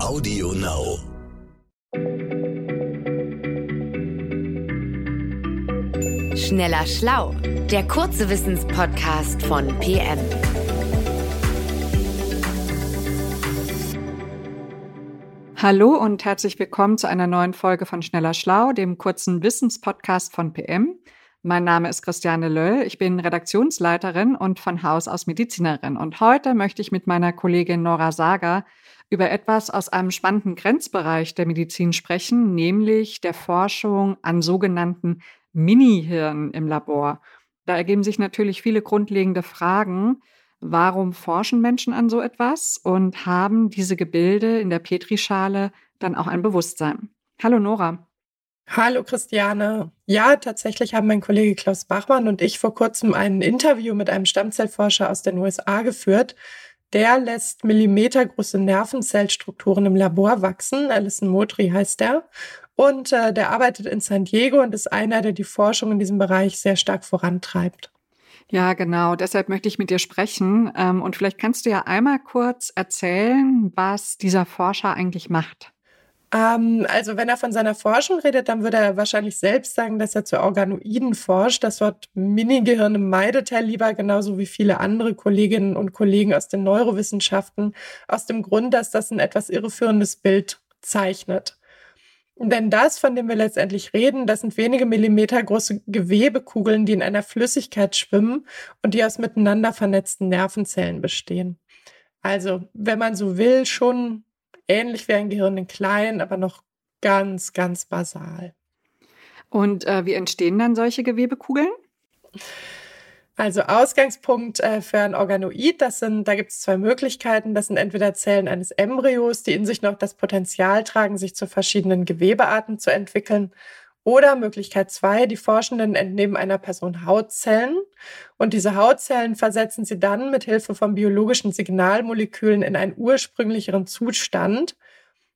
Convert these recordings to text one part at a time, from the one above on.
Audio Now. Schneller Schlau, der kurze Wissenspodcast von PM. Hallo und herzlich willkommen zu einer neuen Folge von Schneller Schlau, dem kurzen Wissenspodcast von PM. Mein Name ist Christiane Löll, ich bin Redaktionsleiterin und von Haus aus Medizinerin. Und heute möchte ich mit meiner Kollegin Nora Sager über etwas aus einem spannenden Grenzbereich der Medizin sprechen, nämlich der Forschung an sogenannten Mini-Hirnen im Labor. Da ergeben sich natürlich viele grundlegende Fragen. Warum forschen Menschen an so etwas und haben diese Gebilde in der Petrischale dann auch ein Bewusstsein? Hallo Nora. Hallo Christiane. Ja, tatsächlich haben mein Kollege Klaus Bachmann und ich vor kurzem ein Interview mit einem Stammzellforscher aus den USA geführt. Der lässt millimetergroße Nervenzellstrukturen im Labor wachsen. Alison Motri heißt der. Und äh, der arbeitet in San Diego und ist einer, der die Forschung in diesem Bereich sehr stark vorantreibt. Ja, genau. Deshalb möchte ich mit dir sprechen. Ähm, und vielleicht kannst du ja einmal kurz erzählen, was dieser Forscher eigentlich macht. Ähm, also wenn er von seiner Forschung redet, dann würde er wahrscheinlich selbst sagen, dass er zu Organoiden forscht. Das Wort Minigehirne meidet er lieber, genauso wie viele andere Kolleginnen und Kollegen aus den Neurowissenschaften, aus dem Grund, dass das ein etwas irreführendes Bild zeichnet. Denn das, von dem wir letztendlich reden, das sind wenige Millimeter große Gewebekugeln, die in einer Flüssigkeit schwimmen und die aus miteinander vernetzten Nervenzellen bestehen. Also, wenn man so will, schon ähnlich wie ein Gehirn in klein, aber noch ganz, ganz basal. Und äh, wie entstehen dann solche Gewebekugeln? Also Ausgangspunkt äh, für ein Organoid, das sind, da gibt es zwei Möglichkeiten. Das sind entweder Zellen eines Embryos, die in sich noch das Potenzial tragen, sich zu verschiedenen Gewebearten zu entwickeln. Oder Möglichkeit zwei, die Forschenden entnehmen einer Person Hautzellen und diese Hautzellen versetzen sie dann mit Hilfe von biologischen Signalmolekülen in einen ursprünglicheren Zustand,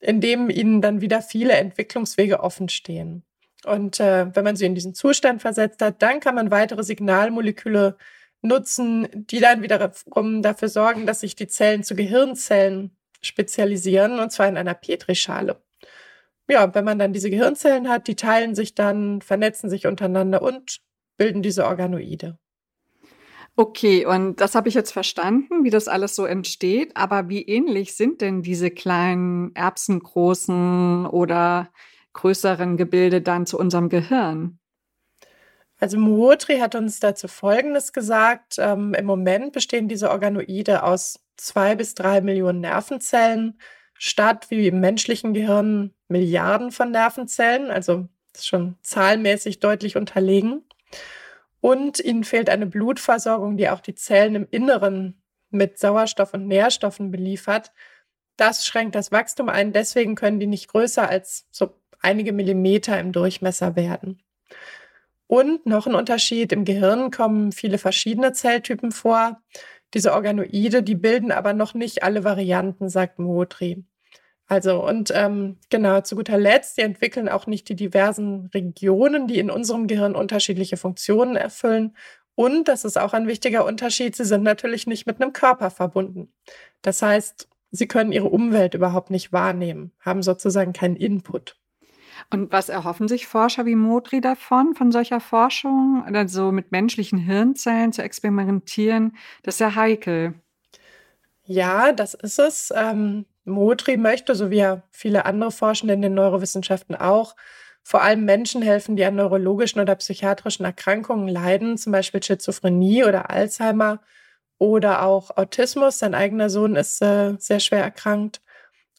in dem ihnen dann wieder viele Entwicklungswege offen stehen. Und äh, wenn man sie in diesen Zustand versetzt hat, dann kann man weitere Signalmoleküle nutzen, die dann wiederum dafür sorgen, dass sich die Zellen zu Gehirnzellen spezialisieren, und zwar in einer Petrischale. Ja, wenn man dann diese Gehirnzellen hat, die teilen sich dann, vernetzen sich untereinander und bilden diese Organoide. Okay, und das habe ich jetzt verstanden, wie das alles so entsteht. Aber wie ähnlich sind denn diese kleinen erbsengroßen oder größeren Gebilde dann zu unserem Gehirn? Also Muotri hat uns dazu Folgendes gesagt. Ähm, Im Moment bestehen diese Organoide aus zwei bis drei Millionen Nervenzellen, statt wie im menschlichen Gehirn Milliarden von Nervenzellen. Also schon zahlenmäßig deutlich unterlegen. Und ihnen fehlt eine Blutversorgung, die auch die Zellen im Inneren mit Sauerstoff und Nährstoffen beliefert. Das schränkt das Wachstum ein. Deswegen können die nicht größer als so einige Millimeter im Durchmesser werden. Und noch ein Unterschied, im Gehirn kommen viele verschiedene Zelltypen vor. Diese Organoide, die bilden aber noch nicht alle Varianten, sagt Motri. Also, und ähm, genau, zu guter Letzt, die entwickeln auch nicht die diversen Regionen, die in unserem Gehirn unterschiedliche Funktionen erfüllen. Und, das ist auch ein wichtiger Unterschied, sie sind natürlich nicht mit einem Körper verbunden. Das heißt, sie können ihre Umwelt überhaupt nicht wahrnehmen, haben sozusagen keinen Input. Und was erhoffen sich Forscher wie Modri davon, von solcher Forschung? Also mit menschlichen Hirnzellen zu experimentieren, das ist ja heikel. Ja, das ist es. Ähm, Modri möchte, so wie ja viele andere Forschende in den Neurowissenschaften auch, vor allem Menschen helfen, die an neurologischen oder psychiatrischen Erkrankungen leiden, zum Beispiel Schizophrenie oder Alzheimer oder auch Autismus. Sein eigener Sohn ist äh, sehr schwer erkrankt.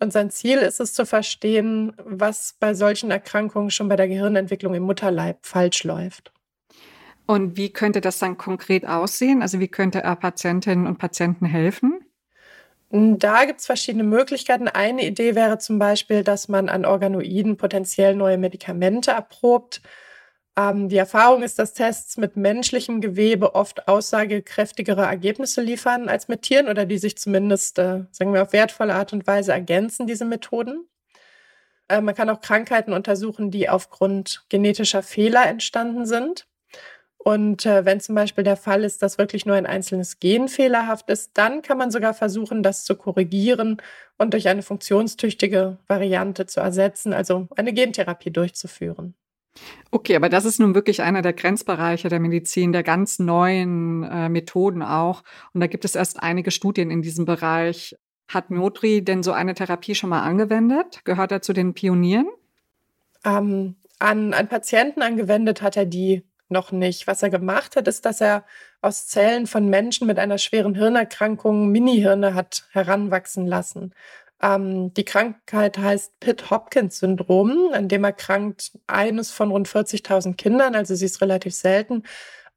Und sein Ziel ist es zu verstehen, was bei solchen Erkrankungen schon bei der Gehirnentwicklung im Mutterleib falsch läuft. Und wie könnte das dann konkret aussehen? Also wie könnte er Patientinnen und Patienten helfen? Da gibt es verschiedene Möglichkeiten. Eine Idee wäre zum Beispiel, dass man an Organoiden potenziell neue Medikamente erprobt. Ähm, die Erfahrung ist, dass Tests mit menschlichem Gewebe oft aussagekräftigere Ergebnisse liefern als mit Tieren oder die sich zumindest, äh, sagen wir, auf wertvolle Art und Weise ergänzen, diese Methoden. Äh, man kann auch Krankheiten untersuchen, die aufgrund genetischer Fehler entstanden sind. Und äh, wenn zum Beispiel der Fall ist, dass wirklich nur ein einzelnes Gen fehlerhaft ist, dann kann man sogar versuchen, das zu korrigieren und durch eine funktionstüchtige Variante zu ersetzen, also eine Gentherapie durchzuführen. Okay, aber das ist nun wirklich einer der Grenzbereiche der Medizin, der ganz neuen äh, Methoden auch. Und da gibt es erst einige Studien in diesem Bereich. Hat Motri denn so eine Therapie schon mal angewendet? Gehört er zu den Pionieren? Ähm, an, an Patienten angewendet hat er die noch nicht. Was er gemacht hat, ist, dass er aus Zellen von Menschen mit einer schweren Hirnerkrankung Minihirne hat heranwachsen lassen. Ähm, die Krankheit heißt Pitt-Hopkins-Syndrom, an dem erkrankt eines von rund 40.000 Kindern, also sie ist relativ selten.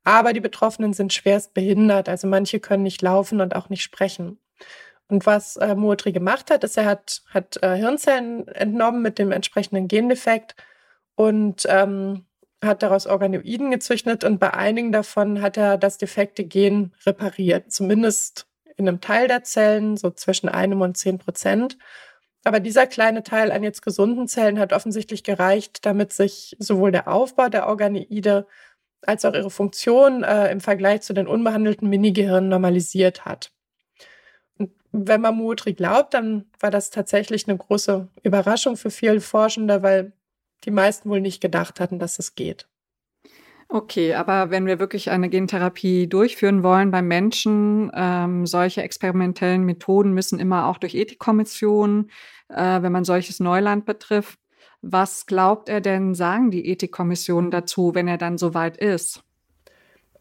Aber die Betroffenen sind schwerst behindert, also manche können nicht laufen und auch nicht sprechen. Und was äh, Mootri gemacht hat, ist, er hat, hat äh, Hirnzellen entnommen mit dem entsprechenden Gendefekt und ähm, hat daraus Organoiden gezüchtet und bei einigen davon hat er das defekte Gen repariert, zumindest in einem Teil der Zellen, so zwischen einem und zehn Prozent. Aber dieser kleine Teil an jetzt gesunden Zellen hat offensichtlich gereicht, damit sich sowohl der Aufbau der Organoide als auch ihre Funktion äh, im Vergleich zu den unbehandelten Minigehirnen normalisiert hat. Und wenn man Muotri glaubt, dann war das tatsächlich eine große Überraschung für viele Forschende, weil die meisten wohl nicht gedacht hatten, dass es geht. Okay, aber wenn wir wirklich eine Gentherapie durchführen wollen beim Menschen, ähm, solche experimentellen Methoden müssen immer auch durch Ethikkommissionen, äh, wenn man solches Neuland betrifft. Was glaubt er denn, sagen die Ethikkommissionen dazu, wenn er dann soweit ist?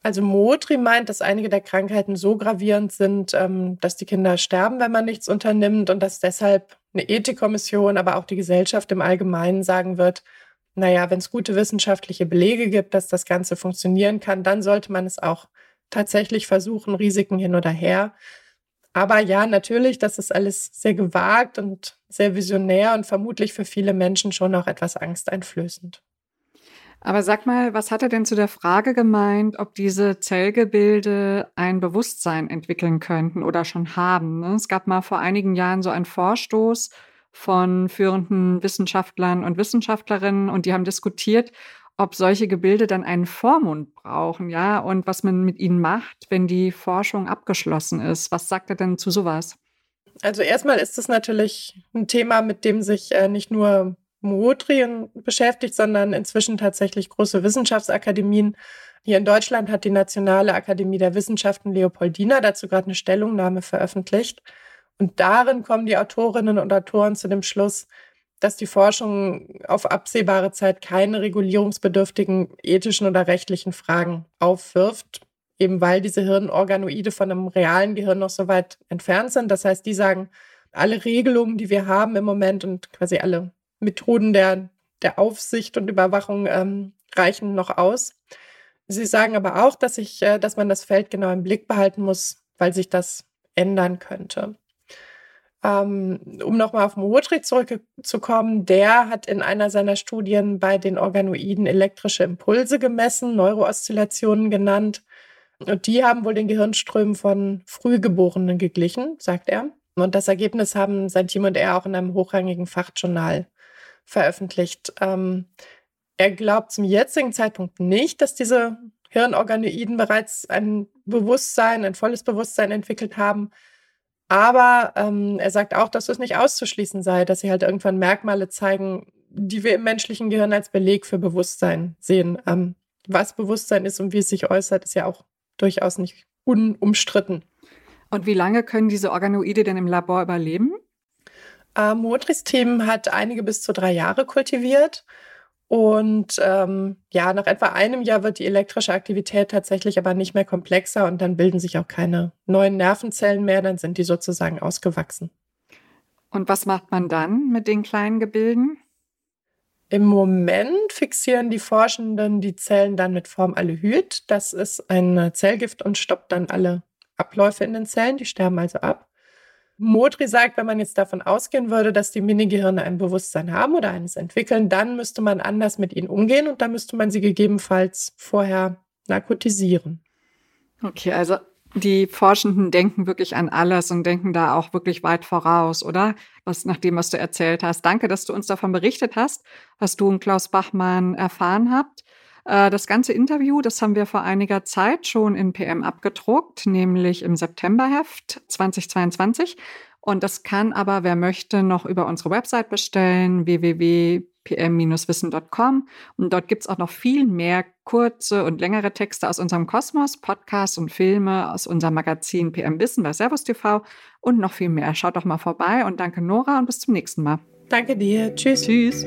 Also Motri meint, dass einige der Krankheiten so gravierend sind, ähm, dass die Kinder sterben, wenn man nichts unternimmt und dass deshalb eine Ethikkommission, aber auch die Gesellschaft im Allgemeinen sagen wird, naja, wenn es gute wissenschaftliche Belege gibt, dass das Ganze funktionieren kann, dann sollte man es auch tatsächlich versuchen, Risiken hin oder her. Aber ja, natürlich, das ist alles sehr gewagt und sehr visionär und vermutlich für viele Menschen schon auch etwas angsteinflößend. Aber sag mal, was hat er denn zu der Frage gemeint, ob diese Zellgebilde ein Bewusstsein entwickeln könnten oder schon haben? Ne? Es gab mal vor einigen Jahren so einen Vorstoß von führenden Wissenschaftlern und Wissenschaftlerinnen und die haben diskutiert, ob solche Gebilde dann einen Vormund brauchen, ja, und was man mit ihnen macht, wenn die Forschung abgeschlossen ist. Was sagt er denn zu sowas? Also erstmal ist es natürlich ein Thema, mit dem sich äh, nicht nur Modrien beschäftigt, sondern inzwischen tatsächlich große Wissenschaftsakademien. Hier in Deutschland hat die Nationale Akademie der Wissenschaften Leopoldina dazu gerade eine Stellungnahme veröffentlicht. Und darin kommen die Autorinnen und Autoren zu dem Schluss, dass die Forschung auf absehbare Zeit keine regulierungsbedürftigen ethischen oder rechtlichen Fragen aufwirft, eben weil diese Hirnorganoide von einem realen Gehirn noch so weit entfernt sind. Das heißt, die sagen, alle Regelungen, die wir haben im Moment und quasi alle Methoden der, der Aufsicht und Überwachung ähm, reichen noch aus. Sie sagen aber auch, dass, ich, äh, dass man das Feld genau im Blick behalten muss, weil sich das ändern könnte. Ähm, um nochmal auf Mootri zurückzukommen, der hat in einer seiner Studien bei den Organoiden elektrische Impulse gemessen, Neurooszillationen genannt. Und die haben wohl den Gehirnströmen von Frühgeborenen geglichen, sagt er. Und das Ergebnis haben sein Team und er auch in einem hochrangigen Fachjournal veröffentlicht. Ähm, er glaubt zum jetzigen Zeitpunkt nicht, dass diese Hirnorganoiden bereits ein Bewusstsein, ein volles Bewusstsein entwickelt haben. Aber ähm, er sagt auch, dass es nicht auszuschließen sei, dass sie halt irgendwann Merkmale zeigen, die wir im menschlichen Gehirn als Beleg für Bewusstsein sehen. Ähm, was Bewusstsein ist und wie es sich äußert, ist ja auch durchaus nicht unumstritten. Und wie lange können diese Organoide denn im Labor überleben? Äh, Modris-Team hat einige bis zu drei Jahre kultiviert. Und ähm, ja, nach etwa einem Jahr wird die elektrische Aktivität tatsächlich aber nicht mehr komplexer und dann bilden sich auch keine neuen Nervenzellen mehr, dann sind die sozusagen ausgewachsen. Und was macht man dann mit den kleinen Gebilden? Im Moment fixieren die Forschenden die Zellen dann mit Formaldehyd. Das ist ein Zellgift und stoppt dann alle Abläufe in den Zellen, die sterben also ab. Modri sagt, wenn man jetzt davon ausgehen würde, dass die Minigehirne ein Bewusstsein haben oder eines entwickeln, dann müsste man anders mit ihnen umgehen und dann müsste man sie gegebenenfalls vorher narkotisieren. Okay, also die Forschenden denken wirklich an alles und denken da auch wirklich weit voraus, oder? Was, nach dem, was du erzählt hast. Danke, dass du uns davon berichtet hast, was du und Klaus Bachmann erfahren habt. Äh, das ganze Interview, das haben wir vor einiger Zeit schon in PM abgedruckt, nämlich im Septemberheft 2022. Und das kann aber, wer möchte, noch über unsere Website bestellen, www.pm-wissen.com. Und dort gibt's auch noch viel mehr kurze und längere Texte aus unserem Kosmos, Podcasts und Filme aus unserem Magazin PM Wissen bei Servus TV und noch viel mehr. Schaut doch mal vorbei und danke Nora und bis zum nächsten Mal. Danke dir. Tschüss. Tschüss.